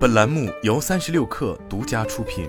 本栏目由三十六氪独家出品。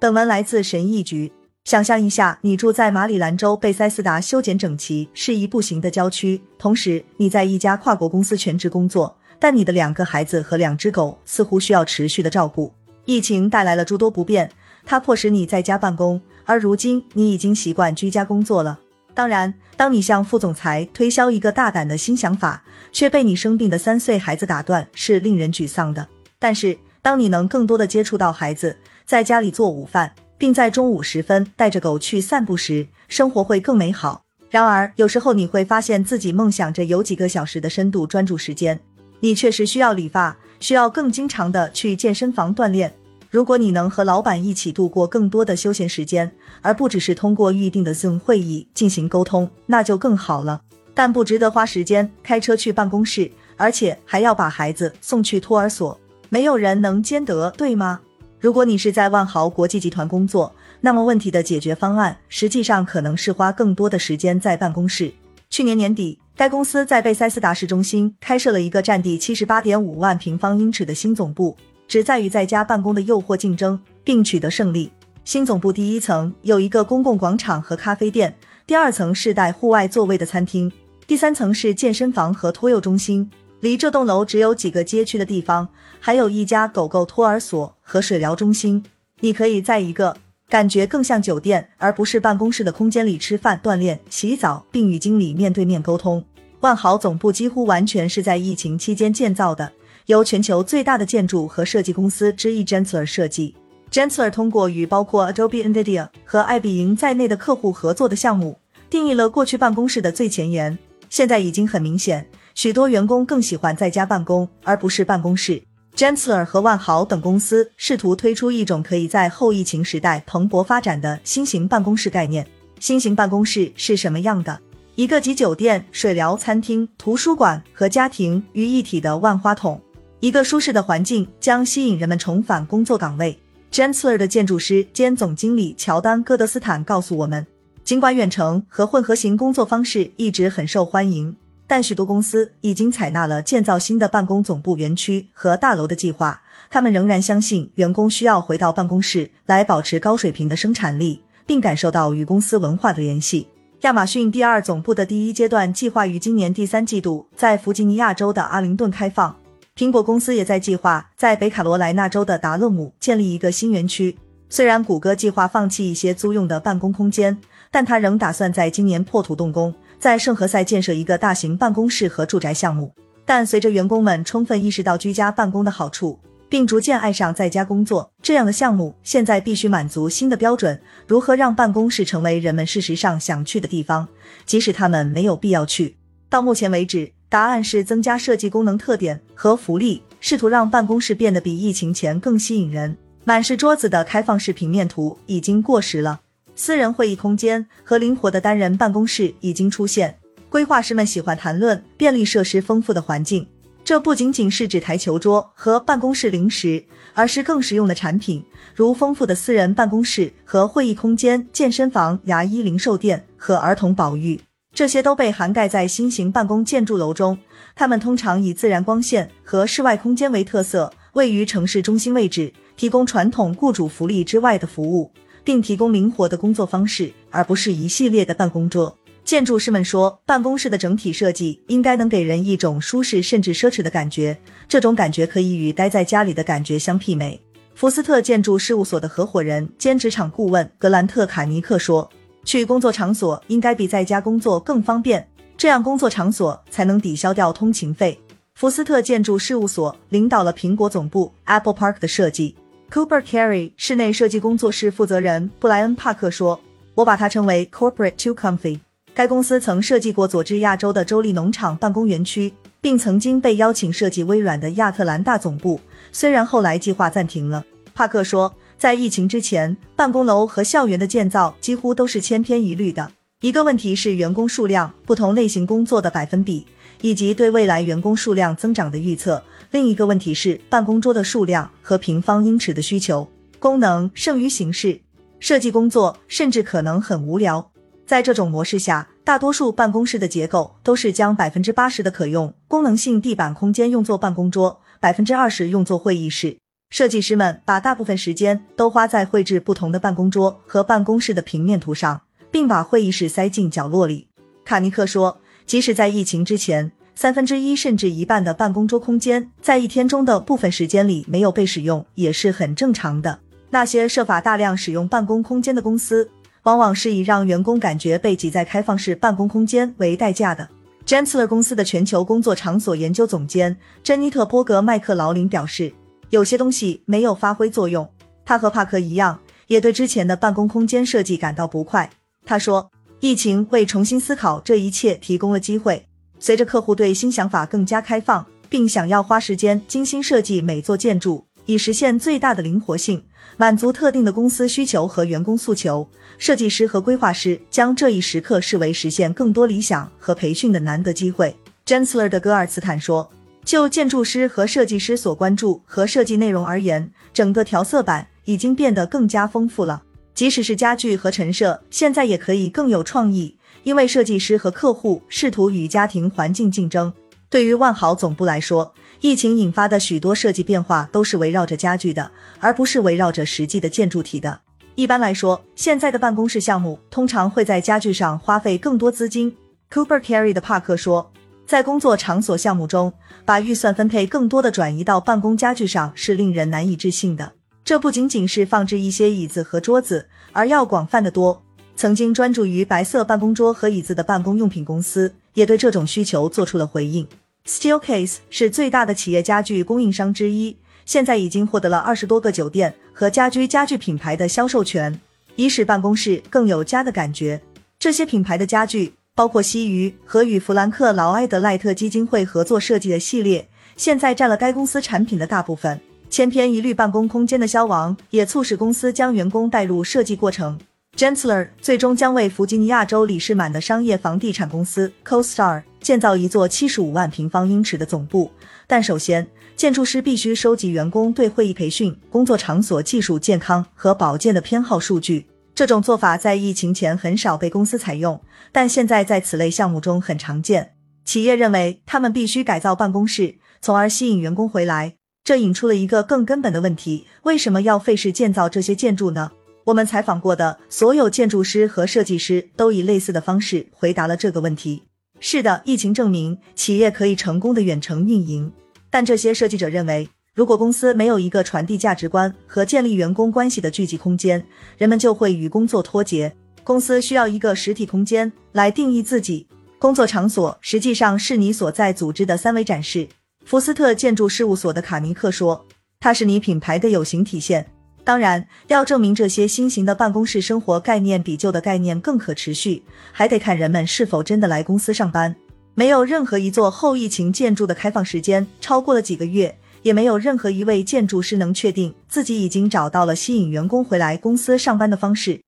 本文来自神译局。想象一下，你住在马里兰州贝塞斯达修剪整齐、适宜步行的郊区，同时你在一家跨国公司全职工作，但你的两个孩子和两只狗似乎需要持续的照顾。疫情带来了诸多不便，它迫使你在家办公，而如今你已经习惯居家工作了。当然，当你向副总裁推销一个大胆的新想法，却被你生病的三岁孩子打断，是令人沮丧的。但是，当你能更多的接触到孩子，在家里做午饭。并在中午时分带着狗去散步时，生活会更美好。然而，有时候你会发现自己梦想着有几个小时的深度专注时间。你确实需要理发，需要更经常的去健身房锻炼。如果你能和老板一起度过更多的休闲时间，而不只是通过预定的 Zoom 会议进行沟通，那就更好了。但不值得花时间开车去办公室，而且还要把孩子送去托儿所。没有人能兼得，对吗？如果你是在万豪国际集团工作，那么问题的解决方案实际上可能是花更多的时间在办公室。去年年底，该公司在贝塞斯达市中心开设了一个占地七十八点五万平方英尺的新总部，旨在与在家办公的诱惑竞争，并取得胜利。新总部第一层有一个公共广场和咖啡店，第二层是带户外座位的餐厅，第三层是健身房和托幼中心。离这栋楼只有几个街区的地方，还有一家狗狗托儿所和水疗中心。你可以在一个感觉更像酒店而不是办公室的空间里吃饭、锻炼、洗澡，并与经理面对面沟通。万豪总部几乎完全是在疫情期间建造的，由全球最大的建筑和设计公司之一 Gensler 设计。Gensler 通过与包括 Adobe、Nvidia 和艾比营在内的客户合作的项目，定义了过去办公室的最前沿。现在已经很明显。许多员工更喜欢在家办公，而不是办公室。Gensler 和万豪等公司试图推出一种可以在后疫情时代蓬勃发展的新型办公室概念。新型办公室是什么样的？一个集酒店、水疗、餐厅、图书馆和家庭于一体的万花筒。一个舒适的环境将吸引人们重返工作岗位。Gensler 的建筑师兼总经理乔丹·戈德斯坦告诉我们，尽管远程和混合型工作方式一直很受欢迎。但许多公司已经采纳了建造新的办公总部园区和大楼的计划。他们仍然相信员工需要回到办公室来保持高水平的生产力，并感受到与公司文化的联系。亚马逊第二总部的第一阶段计划于今年第三季度在弗吉尼亚州的阿灵顿开放。苹果公司也在计划在北卡罗来纳州的达勒姆建立一个新园区。虽然谷歌计划放弃一些租用的办公空间，但他仍打算在今年破土动工。在圣何塞建设一个大型办公室和住宅项目，但随着员工们充分意识到居家办公的好处，并逐渐爱上在家工作，这样的项目现在必须满足新的标准：如何让办公室成为人们事实上想去的地方，即使他们没有必要去。到目前为止，答案是增加设计功能特点和福利，试图让办公室变得比疫情前更吸引人。满是桌子的开放式平面图已经过时了。私人会议空间和灵活的单人办公室已经出现。规划师们喜欢谈论便利设施丰富的环境，这不仅仅是指台球桌和办公室零食，而是更实用的产品，如丰富的私人办公室和会议空间、健身房、牙医、零售店和儿童保育。这些都被涵盖在新型办公建筑楼中。它们通常以自然光线和室外空间为特色，位于城市中心位置，提供传统雇主福利之外的服务。并提供灵活的工作方式，而不是一系列的办公桌。建筑师们说，办公室的整体设计应该能给人一种舒适甚至奢侈的感觉，这种感觉可以与待在家里的感觉相媲美。福斯特建筑事务所的合伙人兼职场顾问格兰特·卡尼克说：“去工作场所应该比在家工作更方便，这样工作场所才能抵消掉通勤费。”福斯特建筑事务所领导了苹果总部 Apple Park 的设计。Cooper Carry 室内设计工作室负责人布莱恩·帕克说：“我把它称为 Corporate to Comfy。”该公司曾设计过佐治亚州的州立农场办公园区，并曾经被邀请设计微软的亚特兰大总部，虽然后来计划暂停了。帕克说：“在疫情之前，办公楼和校园的建造几乎都是千篇一律的。一个问题是员工数量、不同类型工作的百分比，以及对未来员工数量增长的预测。”另一个问题是办公桌的数量和平方英尺的需求，功能胜于形式。设计工作甚至可能很无聊。在这种模式下，大多数办公室的结构都是将百分之八十的可用功能性地板空间用作办公桌，百分之二十用作会议室。设计师们把大部分时间都花在绘制不同的办公桌和办公室的平面图上，并把会议室塞进角落里。卡尼克说，即使在疫情之前，三分之一甚至一半的办公桌空间在一天中的部分时间里没有被使用，也是很正常的。那些设法大量使用办公空间的公司。往往是以让员工感觉被挤在开放式办公空间为代价的。Gensler 公司的全球工作场所研究总监珍妮特·波格麦克劳林表示，有些东西没有发挥作用。他和帕克一样，也对之前的办公空间设计感到不快。他说，疫情为重新思考这一切提供了机会。随着客户对新想法更加开放，并想要花时间精心设计每座建筑，以实现最大的灵活性。满足特定的公司需求和员工诉求，设计师和规划师将这一时刻视为实现更多理想和培训的难得机会。Jensler 的戈尔茨坦说：“就建筑师和设计师所关注和设计内容而言，整个调色板已经变得更加丰富了。即使是家具和陈设，现在也可以更有创意，因为设计师和客户试图与家庭环境竞争。对于万豪总部来说。”疫情引发的许多设计变化都是围绕着家具的，而不是围绕着实际的建筑体的。一般来说，现在的办公室项目通常会在家具上花费更多资金。Cooper Carry 的帕克说，在工作场所项目中，把预算分配更多的转移到办公家具上是令人难以置信的。这不仅仅是放置一些椅子和桌子，而要广泛的多。曾经专注于白色办公桌和椅子的办公用品公司也对这种需求做出了回应。Steelcase 是最大的企业家具供应商之一，现在已经获得了二十多个酒店和家居家具品牌的销售权，以使办公室更有家的感觉。这些品牌的家具包括西鱼和与弗兰克劳埃德赖特基金会合作设计的系列，现在占了该公司产品的大部分。千篇一律办公空间的消亡也促使公司将员工带入设计过程。Gensler 最终将为弗吉尼亚州里士满的商业房地产公司 CoStar 建造一座七十五万平方英尺的总部，但首先，建筑师必须收集员工对会议培训、工作场所技术、健康和保健的偏好数据。这种做法在疫情前很少被公司采用，但现在在此类项目中很常见。企业认为他们必须改造办公室，从而吸引员工回来。这引出了一个更根本的问题：为什么要费事建造这些建筑呢？我们采访过的所有建筑师和设计师都以类似的方式回答了这个问题。是的，疫情证明企业可以成功的远程运营，但这些设计者认为，如果公司没有一个传递价值观和建立员工关系的聚集空间，人们就会与工作脱节。公司需要一个实体空间来定义自己。工作场所实际上是你所在组织的三维展示。福斯特建筑事务所的卡尼克说：“它是你品牌的有形体现。”当然，要证明这些新型的办公室生活概念比旧的概念更可持续，还得看人们是否真的来公司上班。没有任何一座后疫情建筑的开放时间超过了几个月，也没有任何一位建筑师能确定自己已经找到了吸引员工回来公司上班的方式。